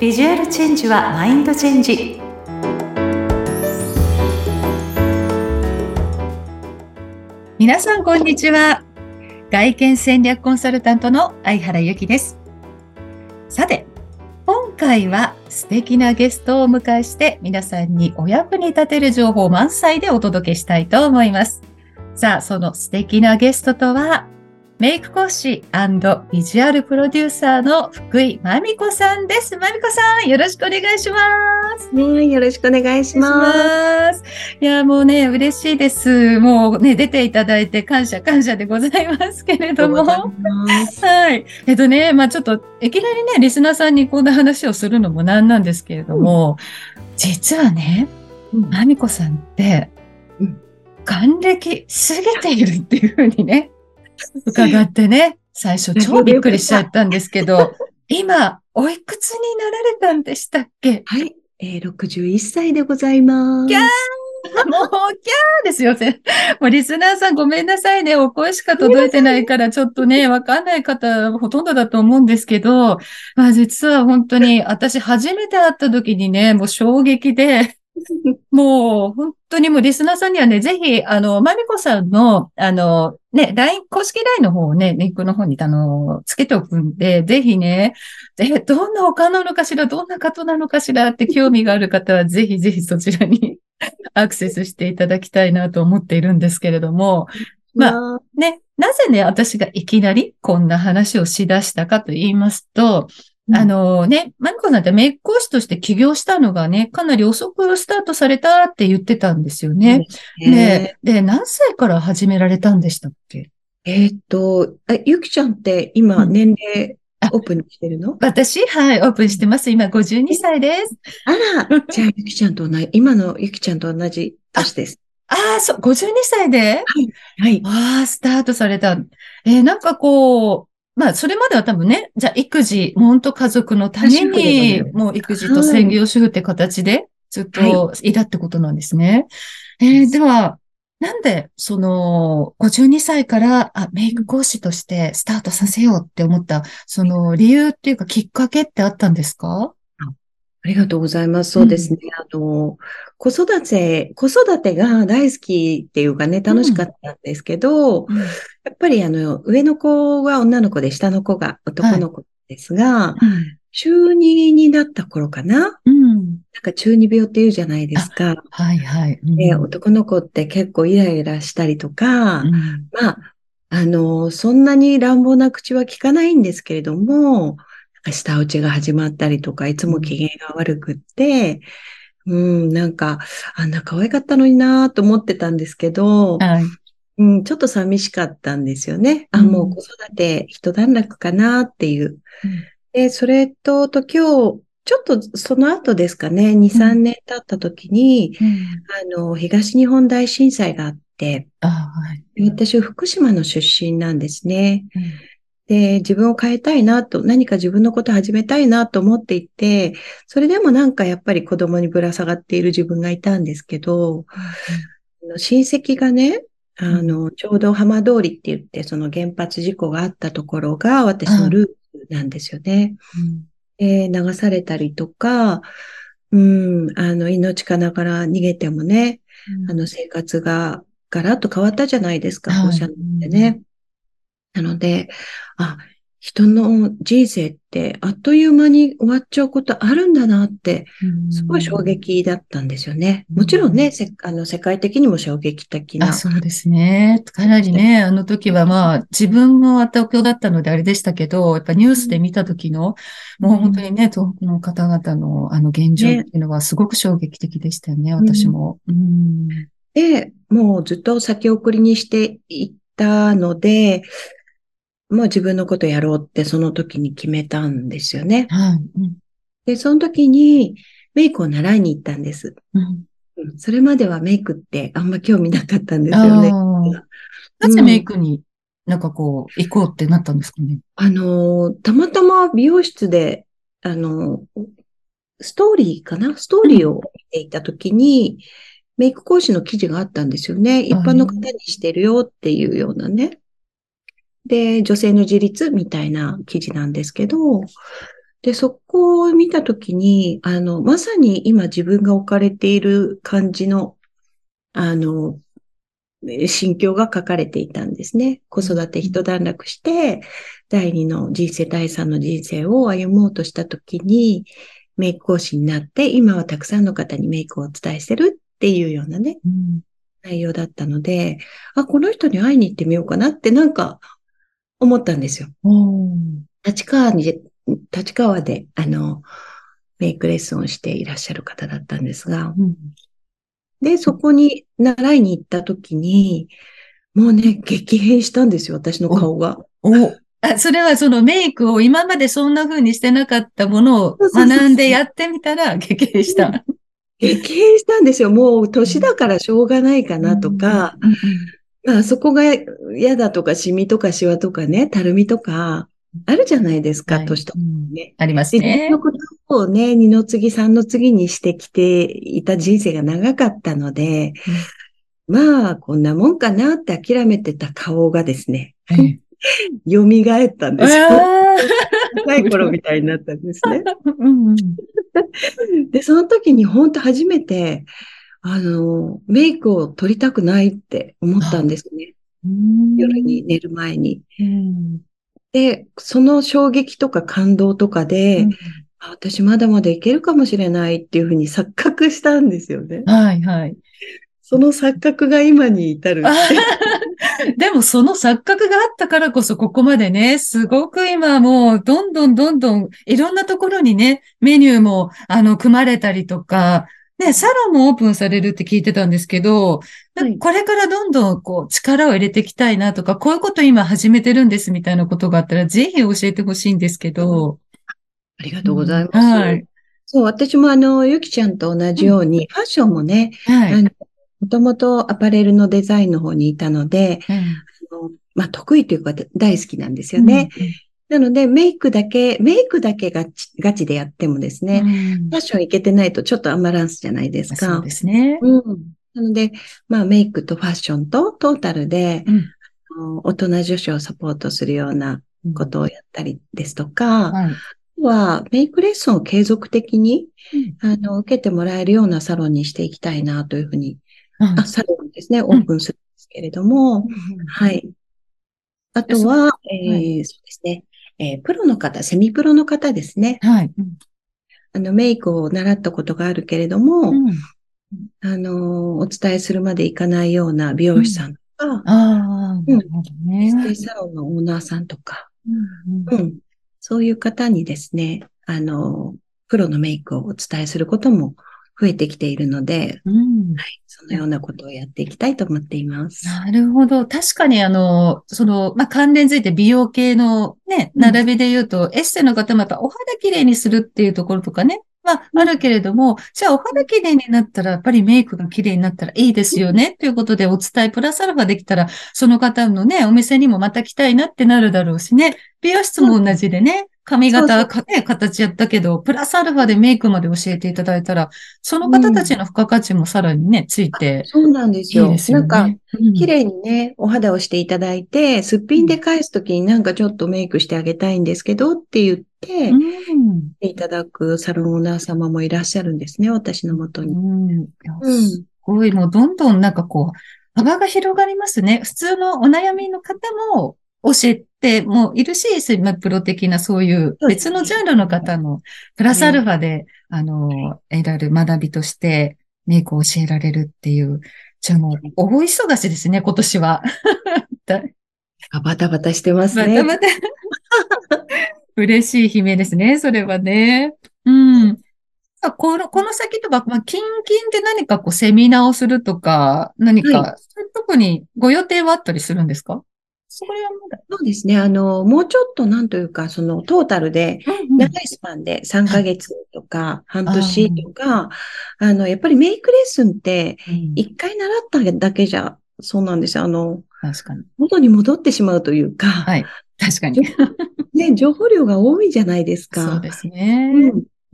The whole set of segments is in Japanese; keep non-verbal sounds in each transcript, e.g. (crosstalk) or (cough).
ビジュアルチェンジはマインドチェンジ。皆さんこんにちは。外見戦略コンサルタントの相原由紀です。さて今回は素敵なゲストをお迎えして皆さんにお役に立てる情報満載でお届けしたいと思います。さあ、その素敵なゲストとは、メイク講師ビジュアルプロデューサーの福井まみこさんです。まみこさん、よろしくお願いします。はい、よろしくお願いします。いや、もうね、嬉しいです。もうね、出ていただいて感謝感謝でございますけれども。はい。えっとね、まあちょっと、いきなりね、リスナーさんにこんな話をするのもなんなんですけれども、うん、実はね、まみこさんって、還暦過ぎているっていうふうにね、伺ってね、最初超 (laughs) びっくりしちゃったんですけど、(laughs) 今、おいくつになられたんでしたっけ？はい、えー、61歳でございます。キャー (laughs) もう、キャーですよ。もうリスナーさんごめんなさいね。お声しか届いてないから、ちょっとね、わかんない方ほとんどだと思うんですけど、まあ実は本当に私初めて会った時にね、もう衝撃で、(laughs) もう、本当にもうリスナーさんにはね、ぜひ、あの、まみこさんの、あの、ね、LINE、公式 LINE の方をね、リンクの方に、あの、つけておくんで、ぜひね、え、どんな他なのかしら、どんな方なのかしらって興味がある方は、ぜひぜひそちらに (laughs) アクセスしていただきたいなと思っているんですけれども、まあ、ね、なぜね、私がいきなりこんな話をしだしたかと言いますと、あのね、マミコさんってメイク講師として起業したのがね、かなり遅くスタートされたって言ってたんですよね。ねで、何歳から始められたんでしたっけ？えっと、ゆきちゃんって今年齢、オープンにしてるの？私？はい、オープンしてます。今52歳です。あら、じゃあゆきちゃんと同じ、今のゆきちゃんと同じ年です。ああ、そう、52歳で？はい。はい。ああ、スタートされた。えー、なんかこう、まあ、それまでは多分ね、じゃあ育児、本当家族のために、もう育児と専業主婦って形でずっとい。たってことなんですね。はい、えー、では、なんで、その、52歳から、あ、メイク講師としてスタートさせようって思った、その理由っていうかきっかけってあったんですか？ありがとうございます。そうですね。うん、あの、子育て、子育てが大好きっていうかね、楽しかったんですけど、うん、やっぱりあの、上の子は女の子で、下の子が男の子ですが、はい、中2になった頃かな、うん、なんか中二病って言うじゃないですか。はいはい、で。男の子って結構イライラしたりとか、まあ、あの、そんなに乱暴な口は聞かないんですけれども、下打ちが始まったりとか、いつも機嫌が悪くって、うん、なんか、あんな可愛かったのになと思ってたんですけど、はい、うん、ちょっと寂しかったんですよね。あ、もう子育て一段落かなっていう。うん、で、それと、と今日、ちょっとその後ですかね、2、3年経った時に、うん、あの、東日本大震災があって、はい、私、福島の出身なんですね。うんで、自分を変えたいなと、何か自分のこと始めたいなと思っていて、それでもなんかやっぱり子供にぶら下がっている自分がいたんですけど、うん、親戚がね、あの、ちょうど浜通りって言って、その原発事故があったところが私のルーツなんですよね。うん、流されたりとか、うん、あの、命かながら逃げてもね、うん、あの、生活がガラッと変わったじゃないですか、放射能ってね。なので、あ、人の人生ってあっという間に終わっちゃうことあるんだなって、すごい衝撃だったんですよね。もちろんね、あの世界的にも衝撃的な。そうですね。かなりね、あの時はまあ自分も東京だったのであれでしたけど、やっぱニュースで見た時の、もう本当にね、東北の方々のあの現状っていうのはすごく衝撃的でしたよね、ね私も。うん、で、もうずっと先送りにしていったので、もう自分のことやろうってその時に決めたんですよね。はい、で、その時にメイクを習いに行ったんです。うん、それまではメイクってあんま興味なかったんですよね。なぜメイクになんかこう行こうってなったんですかね、あの、たまたま美容室で、あの、ストーリーかな？ストーリーを見ていた時に、うんメイク講師の記事があったんですよね。一般の方にしてるよっていうようなね。で、女性の自立みたいな記事なんですけど、で、そこを見たときに、あの、まさに今自分が置かれている感じの、あの、心境が書かれていたんですね。子育て一段落して、第二の人生、第三の人生を歩もうとしたときに、メイク講師になって、今はたくさんの方にメイクをお伝えしてるっていうようなね、うん、内容だったので、あ、この人に会いに行ってみようかなってなんか思ったんですよ。立川に、立川で、あの、メイクレッスンをしていらっしゃる方だったんですが、うん、で、そこに習いに行った時に、もうね、激変したんですよ、私の顔が。お (laughs) あそれはそのメイクを今までそんな風にしてなかったものを学んでやってみたら激変した。激変したんですよ。もう年だからしょうがないかなとか、まあそこが嫌だとか、シミとかシワとかね、たるみとか、あるじゃないですか、はい、年とかね、ありますね。のことをね、二の次、三の次にしてきていた人生が長かったので、うん、まあ、こんなもんかなって諦めてた顔がですね、(laughs) 蘇ったんですよ。若い頃みたいになったんですね。で、その時に本当初めて、あの、メイクを取りたくないって思ったんですね。夜に寝る前に。で、その衝撃とか感動とかで、私まだまだいけるかもしれないっていうふうに錯覚したんですよね。はいはい。その錯覚が今に至る。でもその錯覚があったからこそここまでね、すごく今もうどんどんどんどんいろんなところにね、メニューもあの組まれたりとか、ね、サロンもオープンされるって聞いてたんですけど、はい、これからどんどんこう力を入れていきたいなとか、こういうこと今始めてるんですみたいなことがあったら、ぜひ教えてほしいんですけど。ありがとうございます。はい。そう、私もあの、ゆきちゃんと同じように、うん、ファッションもね、はい、もともとアパレルのデザインの方にいたので、うん、あのまあ、得意というか大好きなんですよね。うんなので、メイクだけ、メイクだけガチガチでやってもですね、うん、ファッションいけてないとちょっとアマランスじゃないですか。そうですね。うん。なので、まあ、メイクとファッションとトータルで、うん、大人女子をサポートするようなことをやったりですとか、はい。は、メイクレッスンを継続的に、うん、あの、受けてもらえるようなサロンにしていきたいなというふうにあ、サロンですね、オープンするんですけれども、はい。あとは、えー、そうですね、えー、プロの方、セミプロの方ですね。はい。あの、メイクを習ったことがあるけれども、うん、あの、お伝えするまでいかないような美容師さんとか、うん、ああ、なるほどね。エステサロンのオーナーさんとか、うん、うん、そういう方にですね、あの、プロのメイクをお伝えすることも増えてきているので、うん、はい、そのようなことをやっていきたいと思っています。なるほど。確かにあの、その、まあ、関連づいて美容系のね、並びで言うと、うん、エステの方もやっぱお肌きれいにするっていうところとかね、まあ、あるけれども、じゃあお肌きれいになったら、やっぱりメイクがきれいになったらいいですよね、ということでお伝えプラスアルファできたら、その方のね、お店にもまた来たいなってなるだろうしね、美容室も同じでね、髪型か、ね、形やったけど、プラスアルファでメイクまで教えていただいたら、その方たちの付加価値もさらにね、ついて、そうなんですよ。いいですよね。なんか、綺麗にね、お肌をしていただいて、すっぴんで返すときになんかちょっとメイクしてあげたいんですけどって言って、うん、いただくサロンオーナー様もいらっしゃるんですね、私のもとに。うん。すごい、もうどんどんなんかこう、幅が広がりますね。普通のお悩みの方も教えてもいるし、プロ的なそういう別のジャンルの方のプラスアルファで、あの、得られる学びとしてメイクを教えられるっていう、じゃあもう、大忙しですね、今年は。(laughs) バタバタしてますね。バタバタ。(laughs) 嬉しい悲鳴ですね、それはね。うん。この、この先とか、まあ、近々で何かこう、セミナーをするとか、何か、はい、特にご予定はあったりするんですか？それはまだ。そうですね。あの、もうちょっとなんというか、そのトータルで、長いスパンで3ヶ月とか、半年とか、あの、やっぱりメイクレッスンって、一回習っただけじゃ、そうなんですよ。あの、確かに。元に戻ってしまうというか、はい。確かに。ね、情報量が多いじゃないですか。そうですね。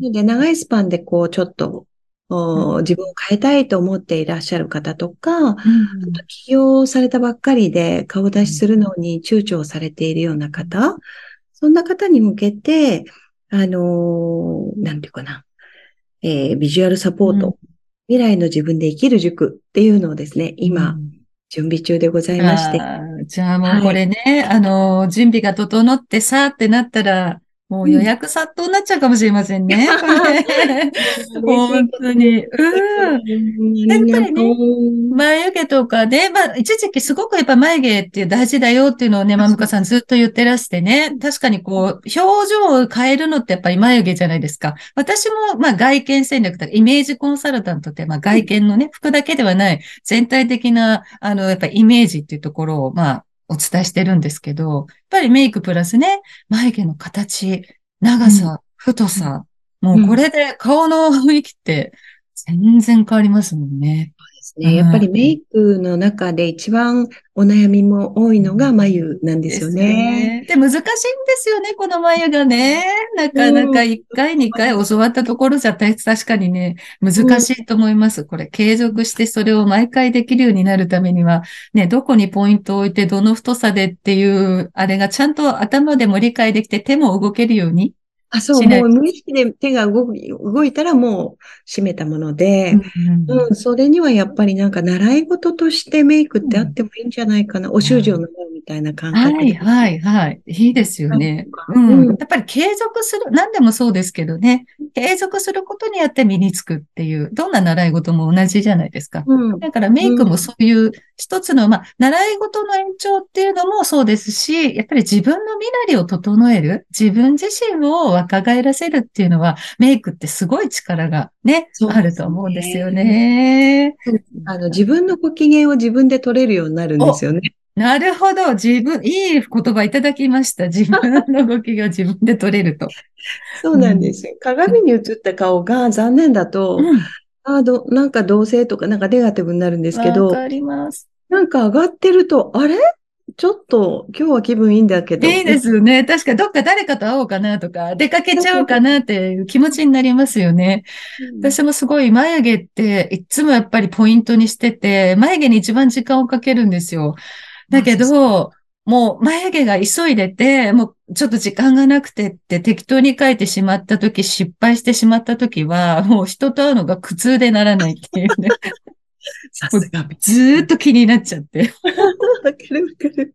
うん。で、長いスパンでこう、ちょっと、自分を変えたいと思っていらっしゃる方とか、うん、あと起業されたばっかりで顔出しするのに躊躇されているような方、そんな方に向けて、ああのーなんていうかな、えービジュアルサポート、うん。未来の自分で生きる塾っていうのをですね、今、うん。準備中でございまして。じゃあもうこれね、あの、準備が整ってさーってなったら、もう予約殺到になっちゃうかもしれませんね。(laughs) (laughs) 本当に。うん。ややっぱりね眉毛とかで、まあ、一時期すごくやっぱ眉毛って大事だよっていうのをね、まむかさんずっと言ってらしてね、確かにこう、表情を変えるのってやっぱり眉毛じゃないですか。私も、まあ、外見戦略とか、イメージコンサルタントって、まあ、外見のね、服だけではない、全体的な、あの、やっぱりイメージっていうところを、まあ、お伝えしてるんですけど、やっぱりメイクプラスね、眉毛の形、長さ、太さ、もうこれで顔の雰囲気って全然変わりますもんね。ね、やっぱりメイクの中で一番お悩みも多いのが眉なんですよね。で、難しいんですよね、この眉がね。なかなか1回、2回教わったところじゃ確かにね、難しいと思います。これ、継続してそれを毎回できるようになるためには、ね、どこにポイントを置いて、どの太さでっていう、あれがちゃんと頭でも理解できて、手も動けるように。あ、そう、もう無意識で手が動い動いたらもう閉めたもので、うんうん、それにはやっぱりなんか習い事としてメイクってあってもいいんじゃないかな。お習字を習たいな感覚はい、はい、はい。いいですよね。ううんん。やっぱり継続する、何でもそうですけどね。継続することによって身につくっていう、どんな習い事も同じじゃないですか。うん。だからメイクもそういう一つの、まあ、習い事の延長っていうのもそうですし、やっぱり自分の身なりを整える、自分自身を若返らせるっていうのは、メイクってすごい力がね、ねあると思うんですよね。あの、自分のご機嫌を自分で取れるようになるんですよね。なるほど。自分、いい言葉いただきました。(laughs) 自分の動きが自分で取れると。そうなんですよ。鏡に映った顔が残念だと、うん。あど、なんか同性とかなんかネガティブになるんですけど、わかります。なんか上がってると、あれ？ちょっと今日は気分いいんだけど。いいですよね。確かどっか誰かと会おうかなとか、出かけちゃおうかなっていう気持ちになりますよね。うん。私もすごい眉毛っていつもやっぱりポイントにしてて、眉毛に一番時間をかけるんですよ。だけど、もう眉毛が急いでて、もうちょっと時間がなくてって適当に描いてしまった時、失敗してしまった時は、もう人と会うのが苦痛でならないっていうね。(laughs) さすが。(laughs) ずーっと気になっちゃって。(laughs) わかるわかる。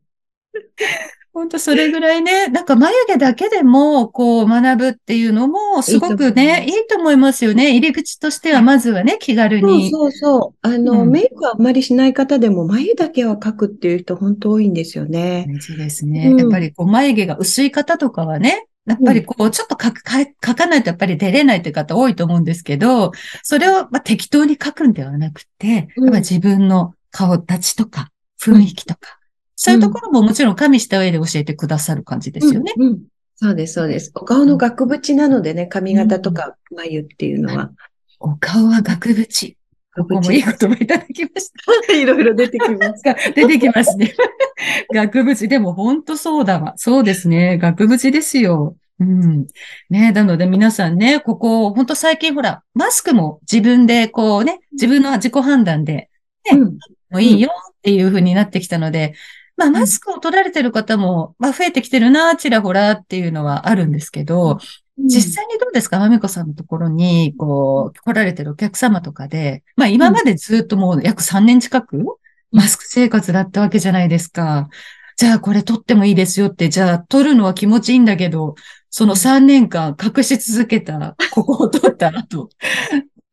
本当それぐらいね、なんか眉毛だけでも、こう学ぶっていうのも、すごくね、いいと思いますよね。入り口としては、まずはね、気軽そうに。そうそう。あの、うんメイクはあんまりしない方でも眉だけは描くっていう人本当多いんですよね。大事ですね。うんやっぱりこう眉毛が薄い方とかはね、やっぱりこう、ちょっと描く、描描かないとやっぱり出れないって方多いと思うんですけど、それをまあ適当に描くんではなくて、うんやっぱ自分の顔立ちとか、雰囲気とか、そういうところももちろん加味した上で教えてくださる感じですよね。うん。うんそうです、そうです。お顔の額縁なのでね、髪型とか眉っていうのは。お顔は額縁。ここもいい言葉いただきました。(laughs) いろいろ出てきます。が (laughs) 出てきますね。(laughs) 額縁。でも本当そうだわ。そうですね。額縁ですよ。うん。ねなので皆さんね、ここ、本当最近ほら、マスクも自分でこうね、自分の自己判断で、ねうん。もういいよっていう風になってきたので、まあマスクを取られてる方も、まあ増えてきてるな、ちらほらっていうのはあるんですけど、実際にどうですか？まみこさんのところに、こう、来られてるお客様とかで、まあ今までずっともう約3年近く、マスク生活だったわけじゃないですか。じゃあこれ取ってもいいですよって、じゃあ取るのは気持ちいいんだけど、その3年間隠し続けた、ここを取った後、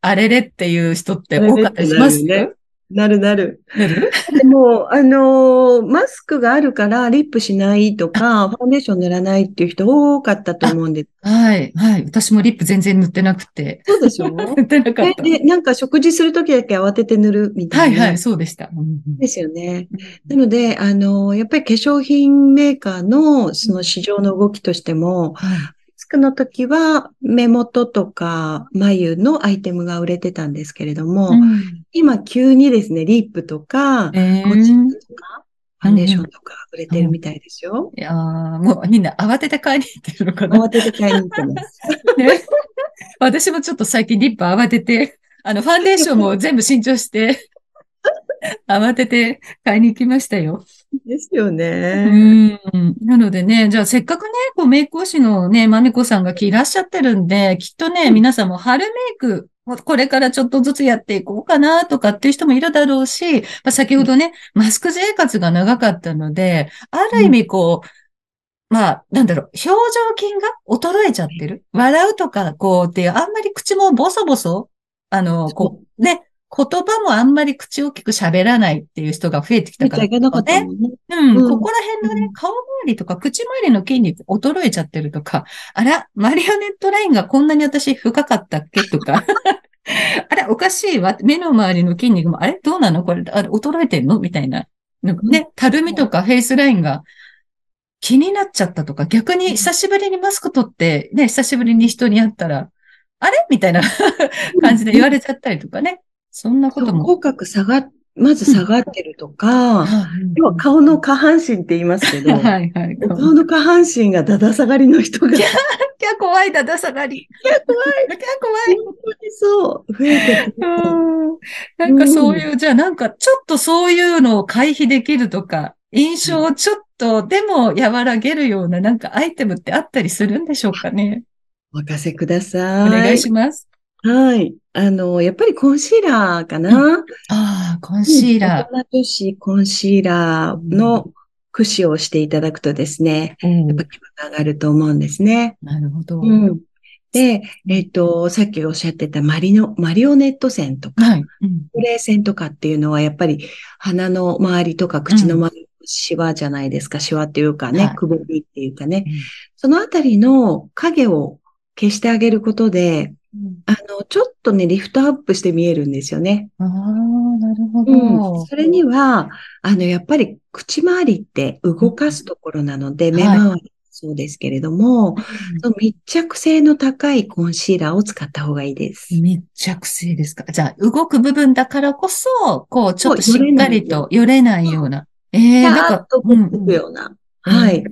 あれれっていう人って多かったりします？あれれってなるなる。でも、あのーマスクがあるからリップしないとか、ファンデーション塗らないっていう人多かったと思うんです。はい、はい。私もリップ全然塗ってなくて。そうでしょ？(laughs) 塗ってなかった。で、でなんか食事するときだけ慌てて塗るみたな。はいいはい、そうでした。ですよね。なので、あの、やっぱり化粧品メーカーのその市場の動きとしても、クの時は目元とか眉のアイテムが売れてたんですけれども、うん今急にですね、リップとか、えーーラーとか、ファンデーションとか売れてるみたいですよ。いやーもうみんな慌てて買いに行ってるのかな。慌てて買いに行ってます。(laughs) ね、私もちょっと最近リップ慌てて、あの、ファンデーションも全部新調して、慌てて買いに行きましたよ。ですようね。ん。なのでね、じゃあせっかくね、こうメイク講師のね、まみこさんがいらっしゃってるんで、きっとね、皆さんも春メイク、これからちょっとずつやっていこうかなとかっていう人もいるだろうし、まあ、先ほどね、マスク生活が長かったので、ある意味こう、まあ、なんだろう、表情筋が衰えちゃってる？笑うとか、こうっていう、あんまり口もボソボソ、あの、こう、ね、言葉もあんまり口大きく喋らないっていう人が増えてきたから、ね。ね。うん、うん。ここら辺のね、顔周りとか口周りの筋肉衰えちゃってるとか、あら、マリオネットラインがこんなに私深かったっけとか、(laughs) あれ、おかしいわ。目の周りの筋肉も、あれ？どうなの？これ、あれ、衰えてんの？みたいな。なんかね、たるみとかフェイスラインが気になっちゃったとか、逆に久しぶりにマスク取って、ね、久しぶりに人に会ったら、あれ？みたいな (laughs) 感じで言われちゃったりとかね。そんなことも。口角下が、まず下がってるとか、はい要は顔の下半身って言いますけど、(laughs) はいはい。お顔の下半身がだだ下がりの人が、キャー怖いだだ下がり。キャー怖い。キャー怖い。本当にそう、増えてて。うんなんかそういう、じゃあなんかちょっとそういうのを回避できるとか、印象をちょっとでも和らげるようななんかアイテムってあったりするんでしょうかね。お任せくだおさい。願いします。はい。あの、やっぱりコンシーラーかな。ああ、コンシーラ大人女子コンシーラーの駆使をしていただくとですね、ー。やっぱ気分が上がると思うんですね。なるほど。うん。で、えっ、と、さっきおっしゃってたマリノ、マリオネット線とか、はい。うんレー線とかっていうのはやっぱり鼻の周りとか口の周りのシワじゃないですか。シワっていうかね、はいくぼみっていうかね。うんそのあたりの影を消してあげることで、あの、ちょっとね、リフトアップして見えるんですよね。ああ、なるほうん。ど。それには、あの、やっぱり口周りって動かすところなので、ん目周りもそうですけれども、その密着性の高いコンシーラーを使った方がいいです。密着性ですか？じゃあ、動く部分だからこそ、こう、ちょっとしっかりと寄れないような。ええパなんかとくような。はい。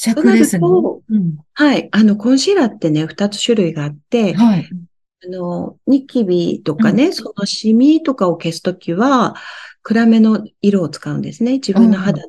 尺ですね。とうんはい。あの、コンシーラーってね、二つ種類があって、はい。あの、ニキビとかね、そのシミとかを消すときは、暗めの色を使うんですね。自分の肌の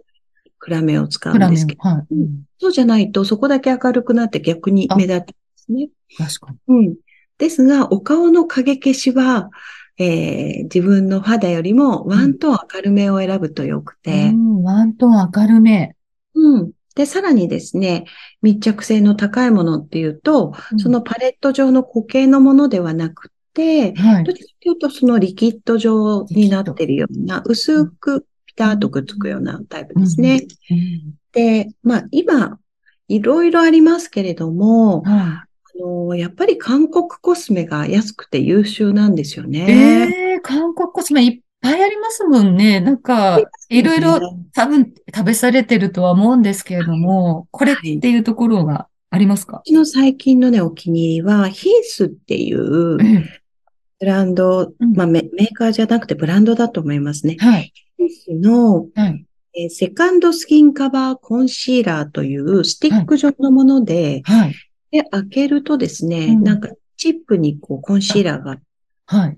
暗めを使うんですけど。はい。うんそうじゃないと、そこだけ明るくなって逆に目立ってますね。確かに。うん。ですが、お顔の影消しは、えー自分の肌よりもワントーン明るめを選ぶとよくて、うん、ワントーン明るめ。うん。で、さらにですね、密着性の高いものっていうと、うんそのパレット状の固形のものではなくて、はいど。っちかというとそのリキッド状になってるような、薄くピタッとくっつくようなタイプですね。うんで、まあ今、いろいろありますけれども、はあの、やっぱり韓国コスメが安くて優秀なんですよい。ね。ええ韓国コスメいっぱいありますもんね。なんか、いろいろ多分食べされてるとは思うんですけれども、これっていうところがありますか？うちの最近のね、お気に入りは、ヒースっていうええブランド、うんまあメメーカーじゃなくてブランドだと思いますね。はい。ヒースの、はい。えーセカンドスキンカバーコンシーラーというスティック状のもので、はい。で、開けるとですね、うんなんかチップにこうコンシーラーがはい。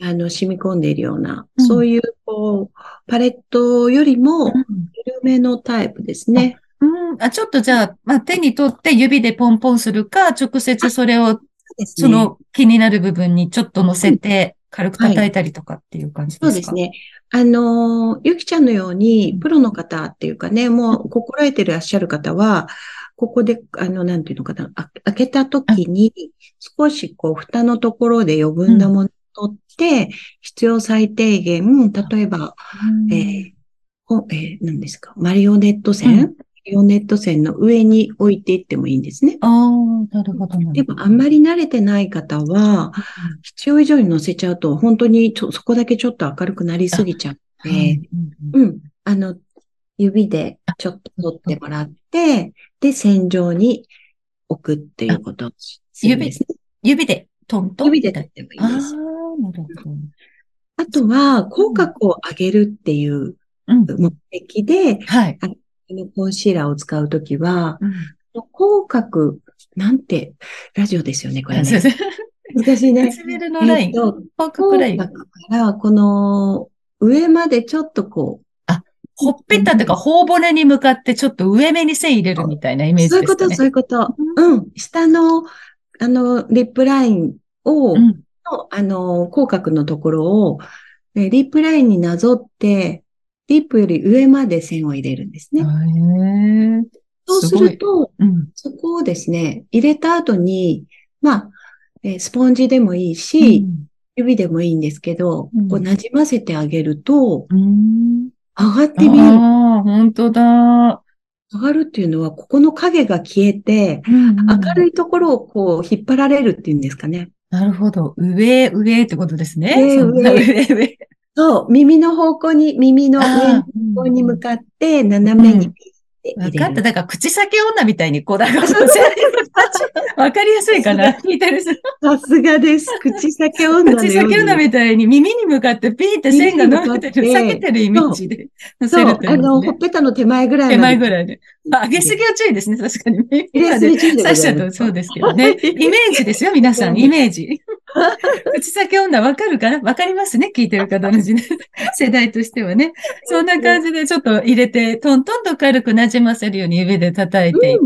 あの染み込んでいるような、うんそういうこうパレットよりもうん緩めのタイプですね。うん。あ、ちょっとじゃあ、まあ、手に取って指でポンポンするか、直接それを、その気になる部分にちょっと乗せて、軽く叩いたりとかっていう感じですか？そうです。ね。あのーゆきちゃんのように、プロの方っていうかね、もう心得てらっしゃる方は、ここで、あの、なんていうのかな、あ開けた時に、少しこう、蓋のところで余分なものを取って、必要最低限、例えば、うんえーほえー何ですか、マリオネット線、うんマリオネット線の上に置いていってもいいんですね。ああ、なるほど。でも、あんまり慣れてない方は、必要以上に乗せちゃうと、本当にちょそこだけちょっと明るくなりすぎちゃって、うんはいうんうん。あの、指でちょっと取ってもらって、で、線状に置くっていうことね。指でトントン。指で取ってもいいです。なるほど。あとは、口角を上げるっていううん。目的で、はい。このコンシーラーを使うときは、うん口角、なんて、ラジオですよね、これね。難しいね。唇のライン。え口角ライン。口角から、この、上までちょっとこう、ほっぺたとか頬骨に向かってちょっと上目に線入れるみたいなイメージですかね。そういうこと、そういうこと。うん。下の、あの、リップラインを、うん、あの、口角のところを、リップラインになぞって、リップより上まで線を入れるんですね。そうすると、うん、そこをですね、入れた後に、まあ、えスポンジでもいいし、うん、指でもいいんですけど、うん、こう馴染ませてあげると、上がって見える。ああ、本当だ。上がるっていうのは、ここの影が消えて、明るいところをこう引っ張られるっていうんですかね。なるほど。上、上ってことですね。上、上、上。そう、耳の方向に、耳の上の方向に向かって斜めにわかった。だから、口先女みたいに、こう、だから、(laughs) わかりやすいかな聞いてるさすがです。口先女口先女みたいに耳に向かってピーって線が伸びてる、下げてるイメージで乗せるそう、あの、ほっぺたの手前ぐらい。手前ぐらいで。まあ、上げすぎは注意ですね、確かに。入れすぎ注意刺しちゃうとそうですけどね。イメージですよ、皆さん、イメージ。(laughs) 口先女わかるかなわかりますね聞いてる方の (laughs) 世代としてはね。そんな感じでちょっと入れて、トントンと軽く馴染ませるように指で叩いていっ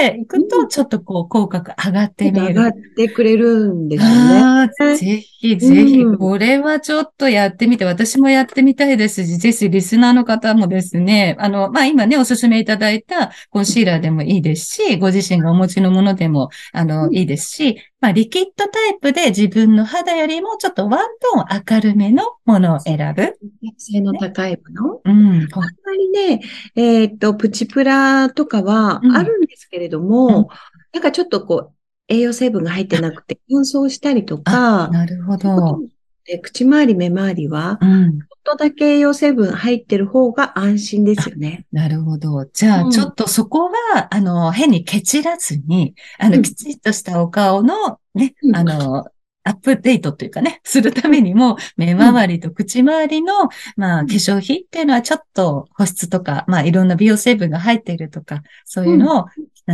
て、い、くと、ちょっとこう、口角上がってみる。上がってくれるんですよね。ぜひぜひ、これはちょっとやってみて、私もやってみたいですし、ぜひリスナーの方もですね、あの、まあ、今ね、おすすめいただいたコンシーラーでもいいですし、ご自身がお持ちのものでも、あの、いいですし、まあ、リキッドタイプで自分の肌よりもちょっとワントーン明るめのものを選ぶ。性の高いもの、うん。あんまりね、えっ、と、プチプラとかはあるんですけれども、うん、なんかちょっとこう、栄養成分が入ってなくて乾燥したりとか、なるほど。で口周り、目周りは、とだけ栄養成分入ってる方が安心ですよね。なるほど。じゃあ、ちょっとそこは、あの、変にケチらずに、あの、きちっとしたお顔のね、うん、あの、アップデートというかね、するためにも、目周りと口周りの、まあ、化粧品っていうのはちょっと保湿とか、まあ、いろんな美容成分が入っているとか、そういうのを、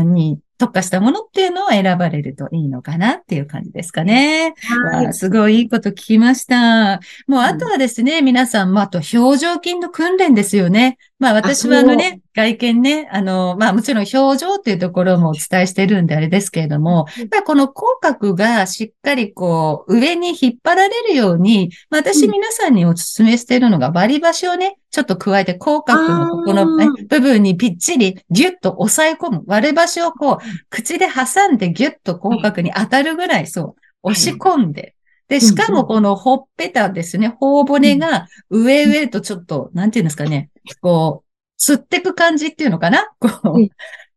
に特化したものっていうのを選ばれるといいのかなっていう感じですかね。はい、すごいいいこと聞きました。もうあとはですね、うん、皆さん、まあ、あと表情筋の訓練ですよね。まあ私はあのね、外見ね、あの、まあもちろん表情っていうところもお伝えしてるんであれですけれども、やっこの口角がしっかりこう上に引っ張られるように、まあ、私皆さんにお勧めしているのが割り箸をね、ちょっと加えて口角のここの、ね、部分にぴっちりギュッと押さえ込む。割り箸をこう、口で挟んでギュッと口角に当たるぐらいそう、押し込んで、で、しかもこのほっぺたですね、頬骨が上上とちょっと、なんていうんですかね、こう、吸ってく感じっていうのかな？こう。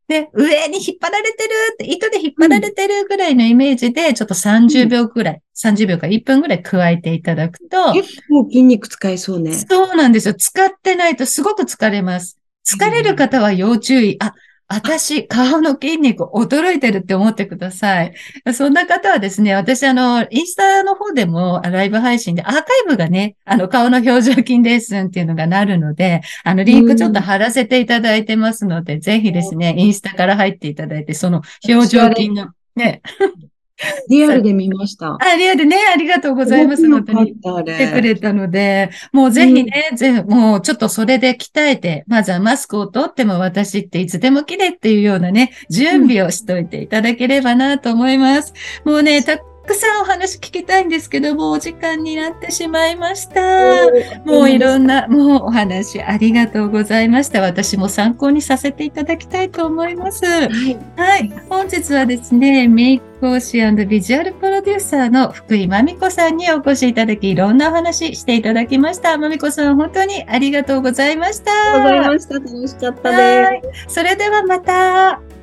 で、上に引っ張られてるって、糸で引っ張られてるぐらいのイメージで、ちょっと30秒くらい、30秒か1分くらい加えていただくと。結構筋肉使いそうね。そうなんですよ。使ってないとすごく疲れます。疲れる方は要注意。あ、私、顔の筋肉驚いてるって思ってください。そんな方はですね、私、あの、インスタの方でもライブ配信でアーカイブがね、あの、顔の表情筋レッスンっていうのがなるので、あの、リンクちょっと貼らせていただいてますので、ぜひですね、インスタから入っていただいて、その表情筋のね、リアルで見ました。(laughs) あ、リアルね、ありがとうございます。本当に。来てくれたので、もうぜひね、うん、ぜもうちょっとそれで鍛えて、まずはマスクを取っても私っていつでも綺麗っていうようなね、準備をしといていただければなと思います。もうね、たくさんお話聞きたいんですけども、お時間になってしまいました。もういろんな、もうお話ありがとうございました。私も参考にさせていただきたいと思います。はい。はい、本日はですね、メイク講師ビジュアルプロデューサーの福井まみこさんにお越しいただき、いろんなお話していただきました。まみこさん、本当にありがとうございました。ありがとうございました。楽しかったです。それではまた。